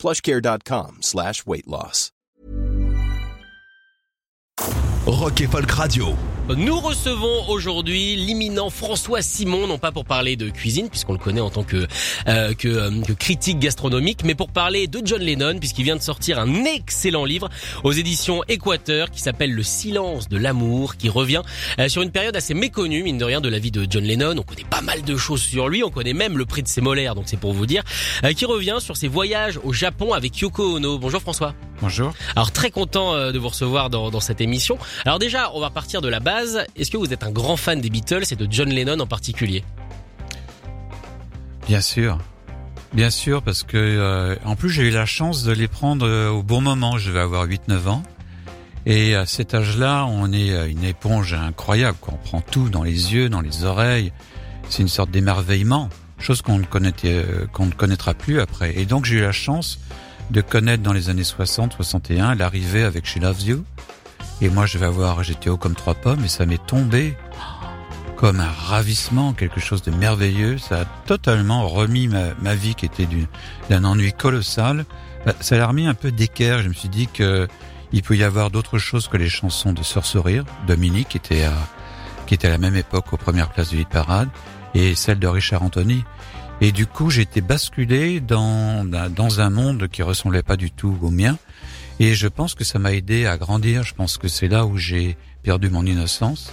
plushcare.com slash weight loss. Rock et Folk Radio. Nous recevons aujourd'hui l'imminent François Simon, non pas pour parler de cuisine, puisqu'on le connaît en tant que, euh, que, euh, que, critique gastronomique, mais pour parler de John Lennon, puisqu'il vient de sortir un excellent livre aux éditions Équateur qui s'appelle Le silence de l'amour, qui revient euh, sur une période assez méconnue, mine de rien, de la vie de John Lennon. On connaît pas mal de choses sur lui, on connaît même le prix de ses molaires, donc c'est pour vous dire, euh, qui revient sur ses voyages au Japon avec Yoko Ono. Bonjour François. Bonjour. Alors très content euh, de vous recevoir dans, dans cette émission. Alors déjà, on va partir de la base. Est-ce que vous êtes un grand fan des Beatles et de John Lennon en particulier Bien sûr. Bien sûr, parce que euh, en plus j'ai eu la chance de les prendre euh, au bon moment. Je vais avoir 8-9 ans. Et à cet âge-là, on est euh, une éponge incroyable. On prend tout dans les yeux, dans les oreilles. C'est une sorte d'émerveillement, chose qu'on ne, connaîtra plus après. Et donc j'ai eu la chance de connaître dans les années 60-61 l'arrivée avec She Loves You, et moi, je vais avoir, j'étais haut comme trois pommes et ça m'est tombé comme un ravissement, quelque chose de merveilleux. Ça a totalement remis ma, ma vie qui était d'un ennui colossal. Bah, ça l'a remis un peu d'équerre. Je me suis dit que il peut y avoir d'autres choses que les chansons de Sœur Sourire, Dominique, qui était à, qui était à la même époque aux premières places du hit parade, et celle de Richard Anthony. Et du coup, été basculé dans, dans un monde qui ressemblait pas du tout au mien. Et je pense que ça m'a aidé à grandir. Je pense que c'est là où j'ai perdu mon innocence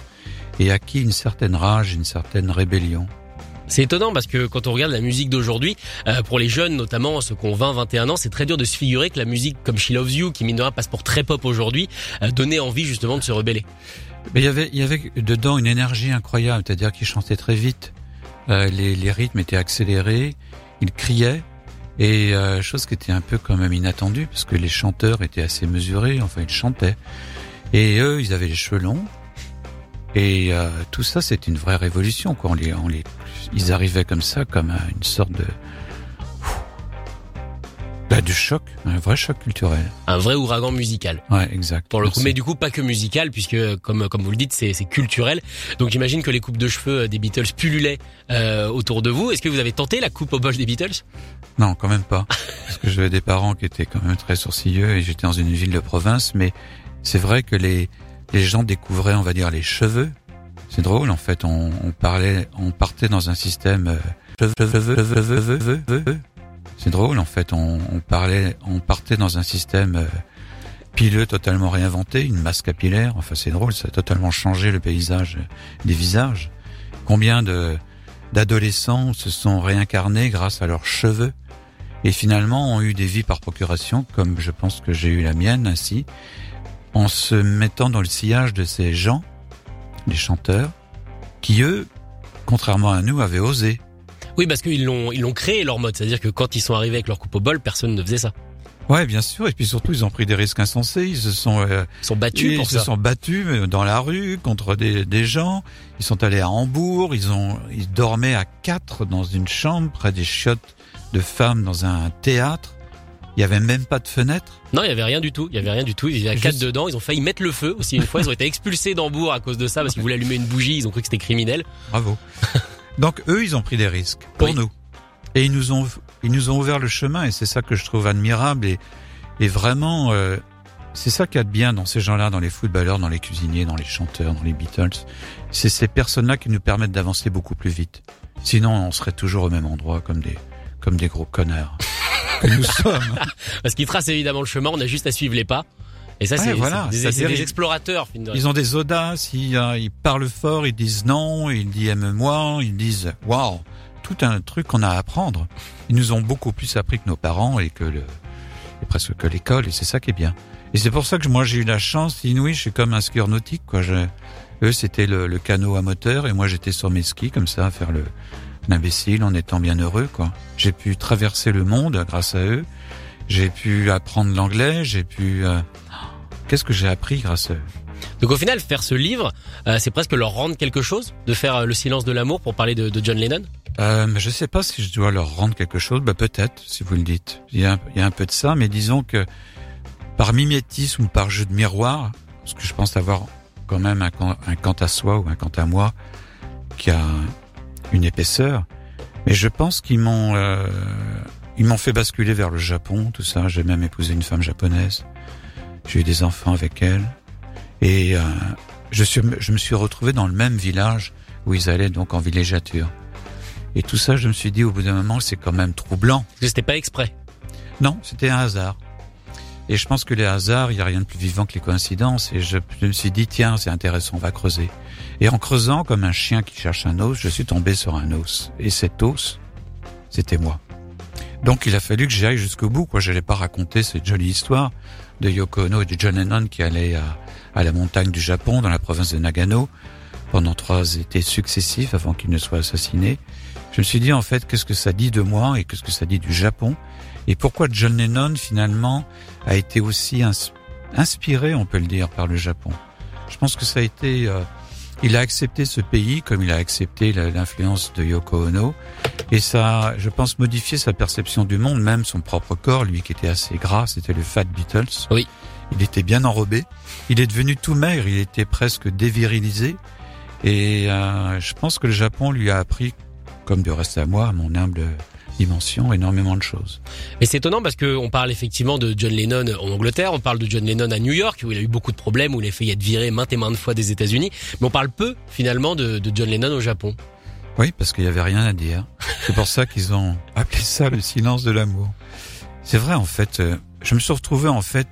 et acquis une certaine rage, une certaine rébellion. C'est étonnant parce que quand on regarde la musique d'aujourd'hui, euh, pour les jeunes notamment, ceux qui ont 20, 21 ans, c'est très dur de se figurer que la musique comme She Loves You, qui mine passe pour très pop aujourd'hui, euh, donnait envie justement de se rebeller. Mais il y avait, il y avait dedans une énergie incroyable, c'est-à-dire qu'il chantait très vite, euh, les, les rythmes étaient accélérés, il criait, et euh, chose qui était un peu quand même inattendue, parce que les chanteurs étaient assez mesurés, enfin ils chantaient. Et eux, ils avaient les cheveux longs. Et euh, tout ça, c'était une vraie révolution. Quoi. On les, on les, ils arrivaient comme ça, comme une sorte de du choc, un vrai choc culturel. Un vrai ouragan musical. Ouais, exact. Pour le coup, mais du coup pas que musical, puisque comme comme vous le dites, c'est culturel. Donc j'imagine que les coupes de cheveux des Beatles pullulaient euh, autour de vous. Est-ce que vous avez tenté la coupe au boche des Beatles Non, quand même pas, parce que j'avais des parents qui étaient quand même très sourcilleux et j'étais dans une ville de province. Mais c'est vrai que les les gens découvraient, on va dire, les cheveux. C'est drôle en fait. On, on parlait, on partait dans un système. Euh, c'est drôle en fait, on, on, parlait, on partait dans un système euh, pileux totalement réinventé, une masse capillaire. Enfin, c'est drôle, ça a totalement changé le paysage des visages. Combien de d'adolescents se sont réincarnés grâce à leurs cheveux et finalement ont eu des vies par procuration, comme je pense que j'ai eu la mienne ainsi, en se mettant dans le sillage de ces gens, les chanteurs, qui eux, contrairement à nous, avaient osé oui, parce qu'ils l'ont ils l'ont créé leur mode, c'est-à-dire que quand ils sont arrivés avec leur coupe au bol, personne ne faisait ça. Ouais, bien sûr. Et puis surtout, ils ont pris des risques insensés. Ils se sont, euh, ils sont battus. Ils se sont battus euh, dans la rue contre des, des gens. Ils sont allés à Hambourg. Ils ont, ils dormaient à quatre dans une chambre près des chiottes de femmes dans un théâtre. Il y avait même pas de fenêtre. Non, il y avait rien du tout. Il y avait rien du tout. Il y avait quatre dedans. Ils ont failli mettre le feu aussi une fois. Ils ont été expulsés d'Hambourg à cause de ça parce qu'ils voulaient allumer une bougie. Ils ont cru que c'était criminel. Bravo. Donc eux, ils ont pris des risques pour Oui. nous. Et ils nous ont, ils nous ont ouvert le chemin et c'est ça que je trouve admirable et, et vraiment, euh, c'est ça qu'il y a de bien dans ces gens-là, dans les footballeurs, dans les cuisiniers, dans les chanteurs, dans les Beatles. C'est ces personnes-là qui nous permettent d'avancer beaucoup plus vite. Sinon, on serait toujours au même endroit comme des, comme des gros connards que nous sommes. Parce qu'ils tracent évidemment le chemin. On a juste à suivre les pas. Et ça, Ouais, c'est voilà. des, des ils- explorateurs. Rien. Ils ont des audaces, ils, euh, ils parlent fort, ils disent non, ils disent aime-moi, ils disent waouh, tout un truc qu'on a à apprendre. Ils nous ont beaucoup plus appris que nos parents et que le, et presque que l'école, et c'est ça qui est bien. Et c'est pour ça que moi j'ai eu la chance inouïe, je suis comme un skieur nautique, quoi. Je, eux c'était le, le canot à moteur et moi j'étais sur mes skis comme ça à faire le l'imbécile en étant bien heureux, quoi. J'ai pu traverser le monde grâce à eux J'ai pu apprendre l'anglais, j'ai pu... euh, Qu'est-ce que j'ai appris grâce à eux Donc au final, faire ce livre, euh, c'est presque leur rendre quelque chose de faire euh, le silence de l'amour pour parler de, de John Lennon? euh, mais Je sais pas si je dois leur rendre quelque chose. Bah, Peut-être, si vous le dites. Il y, a, un- il y a un peu de ça, mais disons que par mimétisme ou par jeu de miroir, parce que je pense avoir quand même un, quant- un quant à soi ou un quant à moi qui a une épaisseur, mais je pense qu'ils m'ont euh, ils m'ont fait basculer vers le Japon, tout ça. J'ai même épousé une femme japonaise. J'ai eu des enfants avec elle, et euh, je suis je me suis retrouvé dans le même village où ils allaient donc en villégiature. Et tout ça, je me suis dit au bout d'un moment, c'est quand même troublant. C'était pas exprès. Non, c'était un hasard. Et je pense que les hasards, il n'y a rien de plus vivant que les coïncidences. Et je, je me suis dit, tiens, c'est intéressant, on va creuser. Et en creusant, comme un chien qui cherche un os, je suis tombé sur un os. Et cet os, c'était moi. Donc il a fallu que j'aille jusqu'au bout. Quoi, je n'allais pas raconter cette jolie histoire de Yoko Ono et de John Lennon qui allaient à, à la montagne du Japon, dans la province de Nagano, pendant trois étés successifs avant qu'ils ne soient assassinés. Je me suis dit, en fait, qu'est-ce que ça dit de moi et qu'est-ce que ça dit du Japon? Et pourquoi John Lennon, finalement, a été aussi ins- inspiré, on peut le dire, par le Japon? Je pense que ça a été... euh, il a accepté ce pays comme il a accepté l'influence de Yoko Ono. Et ça, je pense, modifié sa perception du monde, même son propre corps, lui qui était assez gras, c'était le Fat Beatles. Oui. Il était bien enrobé. Il est devenu tout maigre, il était presque dévirilisé. Et euh, je pense que le Japon lui a appris, comme de reste à moi, à mon humble dimension, énormément de choses. Mais c'est étonnant parce que on parle effectivement de John Lennon en Angleterre, on parle de John Lennon à New York où il a eu beaucoup de problèmes, où il a failli être viré maintes et maintes fois des États-Unis, mais on parle peu finalement de, de John Lennon au Japon. Oui, parce qu'il y avait rien à dire. C'est pour ça qu'ils ont appelé ça le silence de l'amour. C'est vrai, en fait. euh, Je me suis retrouvé, en fait,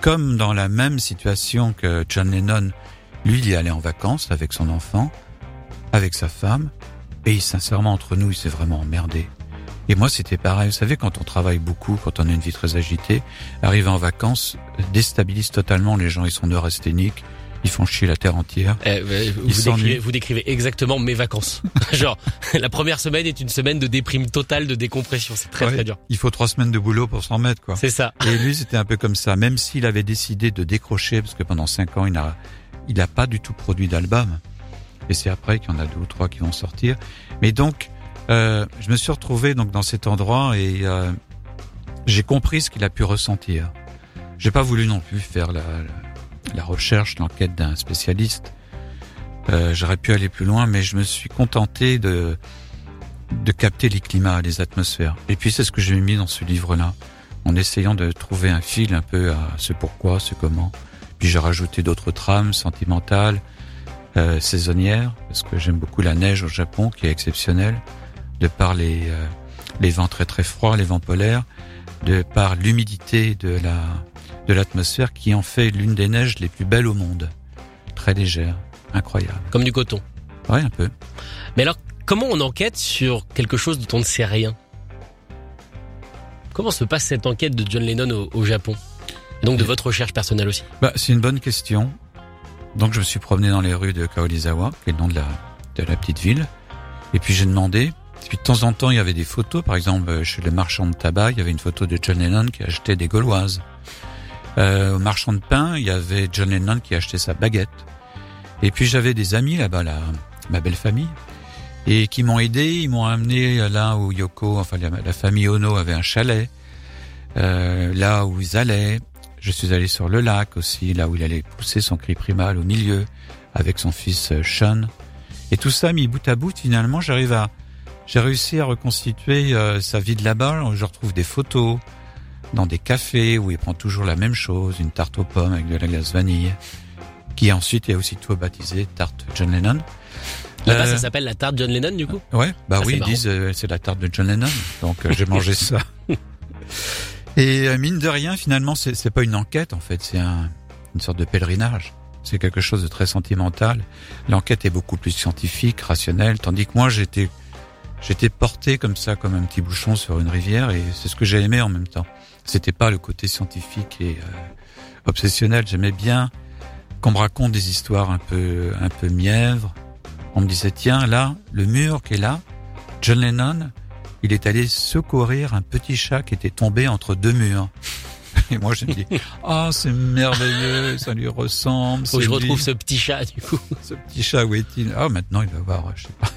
comme dans la même situation que John Lennon. Lui, il y allait en vacances avec son enfant, avec sa femme, et sincèrement, entre nous, il s'est vraiment emmerdé. Et moi, c'était pareil. Vous savez, quand on travaille beaucoup, quand on a une vie très agitée, arriver en vacances déstabilise totalement les gens. Ils sont neurasthéniques, ils font chier la terre entière. Eh, euh, vous, décrivez, vous décrivez exactement mes vacances. Genre, la première semaine est une semaine de déprime totale, de décompression. C'est très Ouais. très dur. Il faut trois semaines de boulot pour s'en remettre, quoi. C'est ça. Et lui, c'était un peu comme ça. Même s'il avait décidé de décrocher, parce que pendant cinq ans, il n'a, il a pas du tout produit d'album. Et c'est après qu'il y en a deux ou trois qui vont sortir. Mais donc, euh, je me suis retrouvé donc dans cet endroit et euh, j'ai compris ce qu'il a pu ressentir. J'ai pas voulu non plus faire la, la, recherche, l'enquête d'un spécialiste. Euh, J'aurais pu aller plus loin, mais je me suis contenté de de capter les climats, les atmosphères. Et puis c'est ce que j'ai mis dans ce livre-là en essayant de trouver un fil un peu à ce pourquoi, ce comment. Puis j'ai rajouté d'autres trames sentimentales, euh, saisonnières, parce que j'aime beaucoup la neige au Japon, qui est exceptionnelle, de par les, euh, les vents très très froids, les vents polaires, de par l'humidité de la de l'atmosphère, qui en fait l'une des neiges les plus belles au monde, très légère, incroyable. Comme du coton. Ouais, un peu. Mais alors, comment on enquête sur quelque chose dont on ne sait rien? Comment se passe cette enquête de John Lennon au, au Japon? Et donc de votre recherche personnelle aussi? Bah, c'est une bonne question. Donc, je me suis promené dans les rues de Kaolizawa, qui est le nom de la, de la petite ville. Et puis, j'ai demandé. Et puis, de temps en temps, il y avait des photos. Par exemple, chez le marchand de tabac, il y avait une photo de John Lennon qui achetait des gauloises. Euh, au marchand de pain, il y avait John Lennon qui achetait sa baguette. Et puis, j'avais des amis là-bas, là, ma belle famille, et qui m'ont aidé. Ils m'ont amené là où Yoko, enfin, la, la famille Ono avait un chalet. Euh, là où ils allaient. Je suis allé sur le lac aussi, là où il allait pousser son cri primal au milieu, avec son fils euh, Sean. Et tout ça mis bout à bout, finalement, j'arrive à, j'ai réussi à reconstituer euh, sa vie de là-bas. Je retrouve des photos dans des cafés où il prend toujours la même chose, une tarte aux pommes avec de la glace vanille, qui ensuite est aussitôt baptisée tarte John Lennon. Là-bas, Euh, ça s'appelle la tarte John Lennon, du coup? Ouais, bah c'est oui, ils marrant. disent euh, c'est la tarte de John Lennon, donc euh, j'ai mangé ça. Et euh, mine de rien, finalement, c'est pas une enquête en fait, c'est un, une sorte de pèlerinage. C'est quelque chose de très sentimental. L'enquête est beaucoup plus scientifique, rationnelle, tandis que moi j'étais j'étais porté comme ça, comme un petit bouchon sur une rivière, et c'est ce que j'ai aimé en même temps. C'était pas le côté scientifique et euh, obsessionnel. J'aimais bien qu'on me raconte des histoires un peu un peu mièvres. On me disait tiens là, le mur qui est là, John Lennon, il est allé secourir un petit chat qui était tombé entre deux murs. Et moi, je me dis, ah, c'est merveilleux, ça lui ressemble. Faut que je lui. retrouve ce petit chat, du coup. ce petit chat, où est-il? Ah, maintenant, il va voir, je sais pas.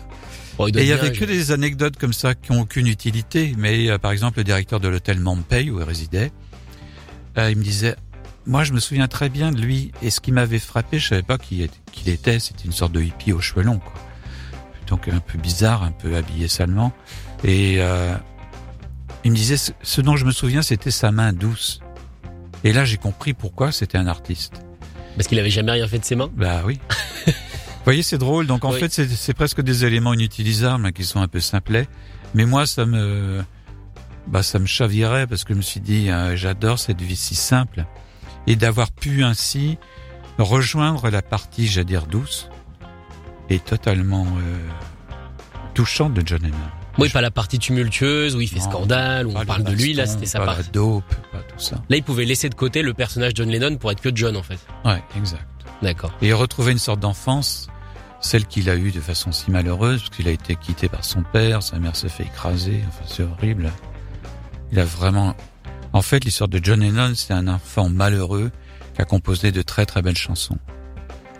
Bon, il Et il y avait que des anecdotes comme ça qui ont aucune utilité. Mais euh, par exemple, le directeur de l'hôtel Montpey où il résidait, euh, il me disait, moi je me souviens très bien de lui. Et ce qui m'avait frappé, je savais pas qui est- qui il était. C'était une sorte de hippie aux cheveux longs, quoi. Donc un peu bizarre, un peu habillé salement. Et euh, il me disait, ce- dont je me souviens, c'était sa main douce. Et là, j'ai compris pourquoi c'était un artiste. Parce qu'il avait jamais rien fait de ses mains? Bah oui. Vous voyez, c'est drôle. Donc en Oui. fait, c'est c'est presque des éléments inutilisables hein, qui sont un peu simplets. Mais moi, ça me, bah, ça me chavirait parce que je me suis dit, euh, j'adore cette vie si simple et d'avoir pu ainsi rejoindre la partie, j'allais dire douce et totalement euh, touchante de John Lennon. Oui, pas la partie tumultueuse où il fait Non, scandale, où on le parle de lui. Là, c'était sa pas part. la dope, pas tout ça. Là, il pouvait laisser de côté le personnage John Lennon pour être que John, en fait. Ouais, exact. D'accord. et retrouver une sorte d'enfance, celle qu'il a eue de façon si malheureuse, parce qu'il a été quitté par son père, sa mère s'est fait écraser, enfin c'est horrible. Il a vraiment... En fait, l'histoire de John Lennon, c'est un enfant malheureux qui a composé de très très belles chansons.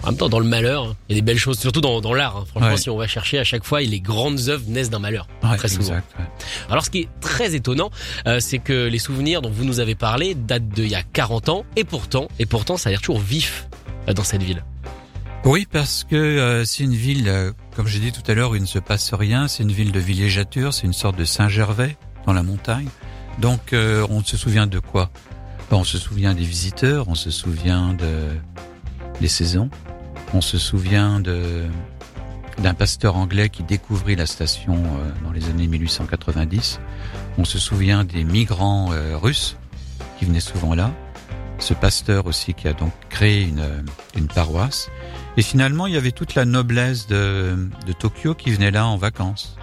En même temps, dans le malheur, il y a des belles choses, surtout dans, dans l'art. hein. Franchement, Ouais. si on va chercher à chaque fois, les grandes œuvres naissent d'un malheur. Ouais, Très souvent. exact. ouais. Alors, ce qui est très étonnant, euh, c'est que les souvenirs dont vous nous avez parlé datent d'il y a 40 ans, et pourtant, et pourtant, ça a l'air toujours vif euh, dans cette ville. Oui, parce que euh, c'est une ville, comme j'ai dit tout à l'heure, où il ne se passe rien. C'est une ville de villégiature, c'est une sorte de Saint-Gervais dans la montagne. Donc, on se souvient de quoi? Ben, On se souvient des visiteurs, on se souvient de des saisons, on se souvient de d'un pasteur anglais qui découvrit la station euh, dans les années 1890. On se souvient des migrants euh, russes qui venaient souvent là. Ce pasteur aussi qui a donc créé une, euh, une paroisse. Et finalement, il y avait toute la noblesse de, de Tokyo qui venait là en vacances.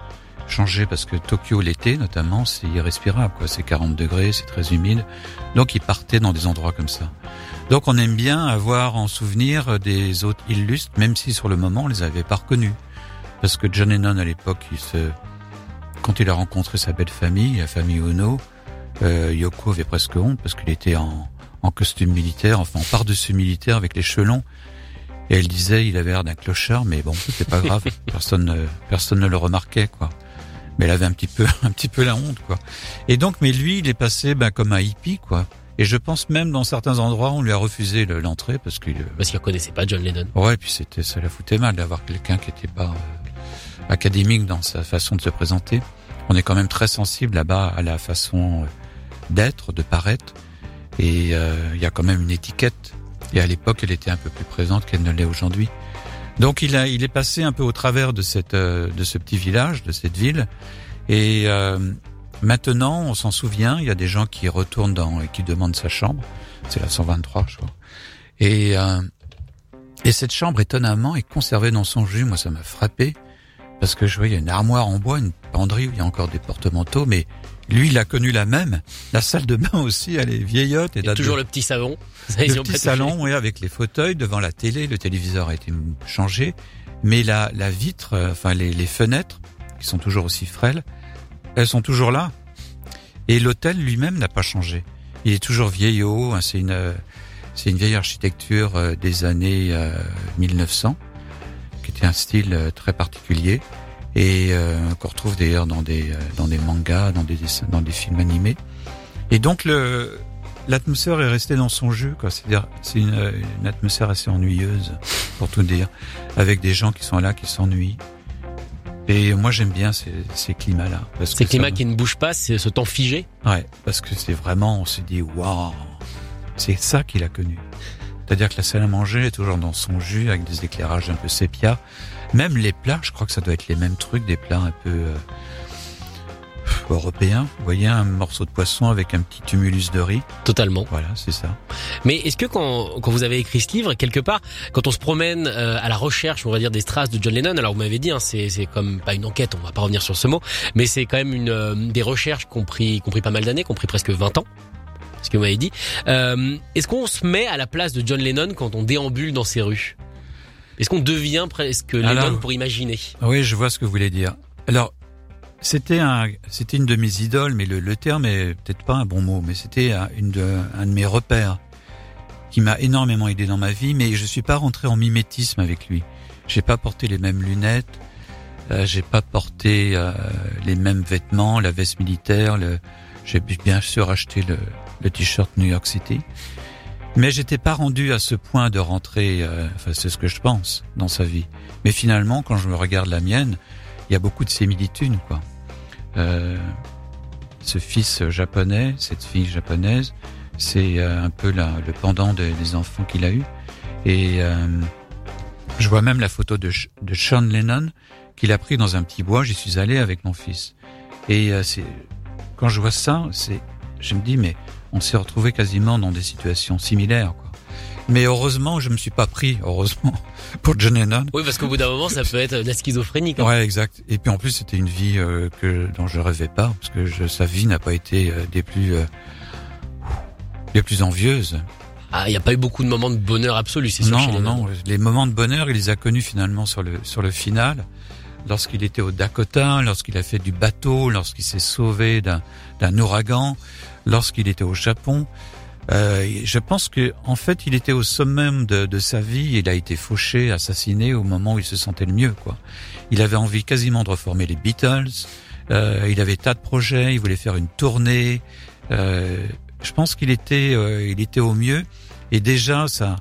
Changer parce que Tokyo l'été notamment, c'est irrespirable quoi. C'est 40 degrés, c'est très humide. Donc ils partaient dans des endroits comme ça. Donc on aime bien avoir en souvenir des autres illustres, même si sur le moment on les avait pas reconnus. Parce que John Lennon à l'époque, il se, quand il a rencontré sa belle famille, la famille Ono, euh, Yoko avait presque honte parce qu'il était en, en costume militaire, enfin en par-dessus militaire avec les cheveux longs. Et elle disait, il avait l'air d'un clochard, mais bon, c'était pas grave. personne, ne- personne ne le remarquait, quoi. Mais elle avait un petit peu, un petit peu la honte, quoi. Et donc, mais lui, il est passé, ben, comme un hippie, quoi. Et je pense même dans certains endroits, on lui a refusé le- l'entrée parce qu'il, Parce qu'il reconnaissait pas John Lennon. ouais, puis c'était, ça la foutait mal d'avoir quelqu'un qui était pas euh, académique dans sa façon de se présenter. On est quand même très sensible là-bas à la façon euh, d'être, de paraître. Et euh, il y a quand même une étiquette. Et à l'époque, elle était un peu plus présente qu'elle ne l'est aujourd'hui. Donc il a, il est passé un peu au travers de cette, euh, de ce petit village, de cette ville. Et euh, maintenant, on s'en souvient. Il y a des gens qui retournent dans et qui demandent sa chambre. C'est la 123, je crois. Et euh, et cette chambre, étonnamment, est conservée dans son jus. Moi, ça m'a frappé parce que je vois, il y a une armoire en bois, une penderie où il y a encore des porte-manteaux, mais lui, il a connu la même. La salle de bain aussi, elle est vieillotte et Et toujours de- le petit. Ça, ils le petit salon, oui, avec les fauteuils devant la télé. Le téléviseur a été changé, mais la, la vitre, euh, enfin les, les fenêtres, qui sont toujours aussi frêles, elles sont toujours là. Et l'hôtel lui-même n'a pas changé. Il est toujours vieillot. hein, C'est une, euh, c'est une vieille architecture euh, des années euh, 1900, qui était un style euh, très particulier et euh, qu'on retrouve d'ailleurs dans des euh, dans des mangas, dans des dessins, dans des films animés. Et donc le l'atmosphère est restée dans son jus, quoi. C'est-à-dire, c'est euh, une atmosphère assez ennuyeuse, pour tout dire, avec des gens qui sont là, qui s'ennuient. Et moi, j'aime bien ces, ces climats-là. Ces climats qui ne bougent pas, c'est ce temps figé. Ouais, parce que c'est vraiment, on se dit, waouh, c'est ça qu'il a connu. C'est-à-dire que la salle à manger est toujours dans son jus, avec des éclairages un peu sépia. Même les plats, je crois que ça doit être les mêmes trucs, des plats un peu euh, européens. Vous voyez, un morceau de poisson avec un petit tumulus de riz. Totalement. Voilà, c'est ça. Mais est-ce que quand, quand vous avez écrit ce livre, quelque part, quand on se promène euh, à la recherche, on va dire, des traces de John Lennon, alors vous m'avez dit, hein, c'est, c'est comme pas une enquête, on va pas revenir sur ce mot, mais c'est quand même une, euh, des recherches qui ont pris, ont pris pas mal d'années, qui ont pris presque 20 ans, ce que vous m'avez dit. Euh, est-ce qu'on se met à la place de John Lennon quand on déambule dans ces rues? Est-ce qu'on devient presque Lennon Alors- pour imaginer? Oui, je vois ce que vous voulez dire. Alors, c'était un, c'était une de mes idoles, mais le, le terme est peut-être pas un bon mot, mais c'était un- une de, un de mes repères qui m'a énormément aidé dans ma vie, mais je suis pas rentré en mimétisme avec lui. J'ai pas porté les mêmes lunettes, euh, j'ai pas porté euh, les mêmes vêtements, la veste militaire, le, j'ai bien sûr acheté le, le t-shirt New York City. Mais j'étais pas rendu à ce point de rentrer, euh, enfin c'est ce que je pense, dans sa vie. Mais finalement, quand je me regarde la mienne, il y a beaucoup de similitudes, quoi. Euh, ce fils japonais, cette fille japonaise, c'est euh, un peu la- le pendant de- des enfants qu'il a eu. Et euh, je vois même la photo de, de Sean Lennon qu'il a pris dans un petit bois. J'y suis allé avec mon fils. Et euh, quand je vois ça, c'est je me dis mais on s'est retrouvé quasiment dans des situations similaires. Quoi. Mais heureusement, je me suis pas pris, heureusement, pour John Lennon. Oui, parce qu'au bout d'un moment, ça peut être de la schizophrénie. quand Ouais, exact. Et puis en plus, c'était une vie euh, que dont je rêvais pas, parce que je, sa vie n'a pas été euh, des plus euh, des plus envieuses. Ah, il n'y a pas eu beaucoup de moments de bonheur absolu, c'est sûr. chez Non, les non. Les moments de bonheur, il les a connus finalement sur le sur le final, lorsqu'il était au Dakota, lorsqu'il a fait du bateau, lorsqu'il s'est sauvé d'un d'un ouragan, lorsqu'il était au Japon. Euh, je pense que en fait, il était au summum de, de sa vie. Il a été fauché, assassiné au moment où il se sentait le mieux. Quoi. Il avait envie quasiment de reformer les Beatles. Euh, il avait tas de projets. Il voulait faire une tournée. Euh, je pense qu'il était, euh, il était au mieux. Et déjà, sa,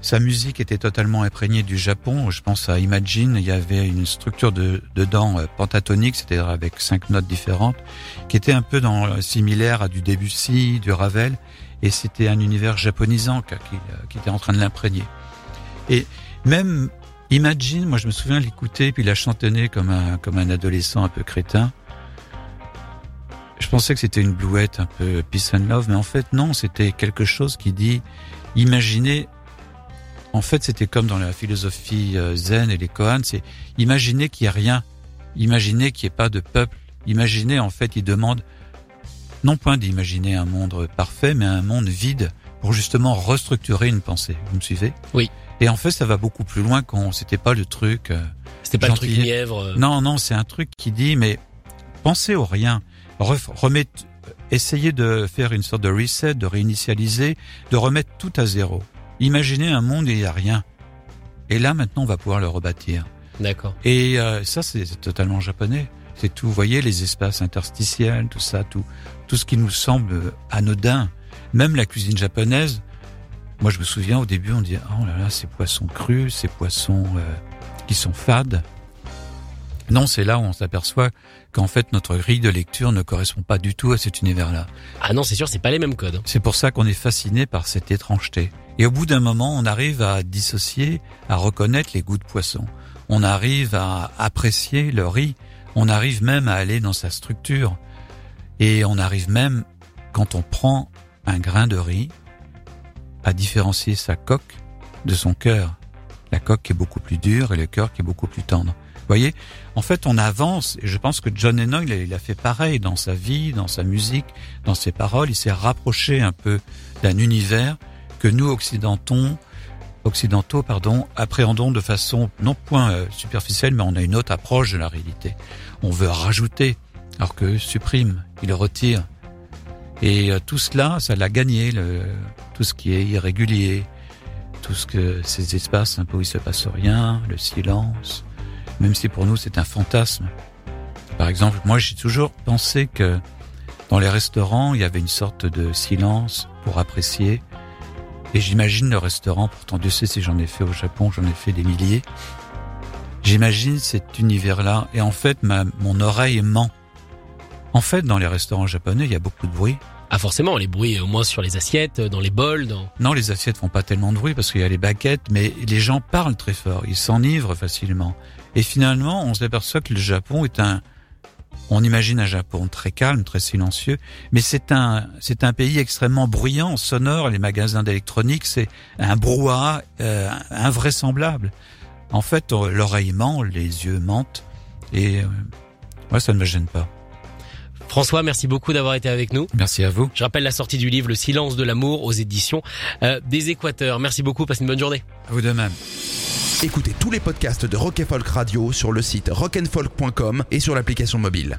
sa musique était totalement imprégnée du Japon. Je pense à Imagine. Il y avait une structure de, dedans euh, pentatonique, c'est-à-dire avec cinq notes différentes, qui était un peu dans, euh, similaire à du Debussy, du Ravel. Et c'était un univers japonisant qui, qui, était en train de l'imprégner. Et même Imagine, moi je me souviens l'écouter puis la chantonner comme un, comme un adolescent un peu crétin. Je pensais que c'était une blouette un peu peace and love, mais en fait non, c'était quelque chose qui dit imaginez. En fait, c'était comme dans la philosophie euh, zen et les koans, c'est imaginer qu'il n'y a rien, imaginer qu'il n'y ait pas de peuple, imaginer en fait, il demande non point d'imaginer un monde parfait, mais un monde vide pour justement restructurer une pensée. Vous me suivez? Oui. Et en fait, ça va beaucoup plus loin qu'on. C'était pas le truc. euh, C'était pas le truc mièvre. euh. non, non, c'est un truc qui dit, mais pensez au rien. Remettre, essayez de faire une sorte de reset, de réinitialiser, de remettre tout à zéro. Imaginez un monde où il n'y a rien. Et là, maintenant, on va pouvoir le rebâtir. D'accord. Et euh, ça, c'est totalement japonais. C'est tout, vous voyez, les espaces interstitiels, tout ça, tout, tout ce qui nous semble anodin. Même la cuisine japonaise. Moi, je me souviens au début, on disait, oh là là, ces poissons crus, ces poissons euh, qui sont fades. Non, c'est là où on s'aperçoit qu'en fait, notre grille de lecture ne correspond pas du tout à cet univers-là. Ah non, c'est sûr, c'est pas les mêmes codes. C'est pour ça qu'on est fasciné par cette étrangeté. Et au bout d'un moment, on arrive à dissocier, à reconnaître les goûts de poisson. On arrive à apprécier le riz. On arrive même à aller dans sa structure. Et on arrive même, quand on prend un grain de riz, à différencier sa coque de son cœur. La coque est beaucoup plus dure et le cœur qui est beaucoup plus tendre. Vous voyez, en fait, on avance, et je pense que John Lennon, il a, il a fait pareil dans sa vie, dans sa musique, dans ses paroles. Il s'est rapproché un peu d'un univers que nous, occidentaux, occidentaux, pardon, appréhendons de façon non point euh, superficielle, mais on a une autre approche de la réalité. On veut rajouter, alors que supprime, il retire. Et euh, tout cela, ça l'a gagné, le, tout ce qui est irrégulier, tout ce que ces espaces un peu où il se passe rien, le silence, même si pour nous c'est un fantasme. Par exemple, moi j'ai toujours pensé que dans les restaurants, il y avait une sorte de silence pour apprécier. Et j'imagine le restaurant, pourtant Dieu sait si j'en ai fait au Japon, j'en ai fait des milliers. J'imagine cet univers-là, et en fait, ma, mon oreille ment. En fait, dans les restaurants japonais, il y a beaucoup de bruit. Ah forcément, les bruits au moins sur les assiettes, dans les bols, dans... Non, les assiettes font pas tellement de bruit parce qu'il y a les baguettes, mais les gens parlent très fort, ils s'enivrent facilement. Et finalement, on s'aperçoit que le Japon est un, on imagine un Japon très calme, très silencieux, mais c'est un, c'est un pays extrêmement bruyant, sonore. Les magasins d'électronique, c'est un brouhaha euh, invraisemblable. En fait, l'oreille ment, les yeux mentent, et euh, moi, ça ne me gêne pas. François, merci beaucoup d'avoir été avec nous. Merci à vous. Je rappelle la sortie du livre Le silence de l'amour aux éditions euh, des Équateurs. Merci beaucoup, passez une bonne journée. À vous de même. Écoutez tous les podcasts de Rock and Folk Radio sur le site rockandfolk.com et sur l'application mobile.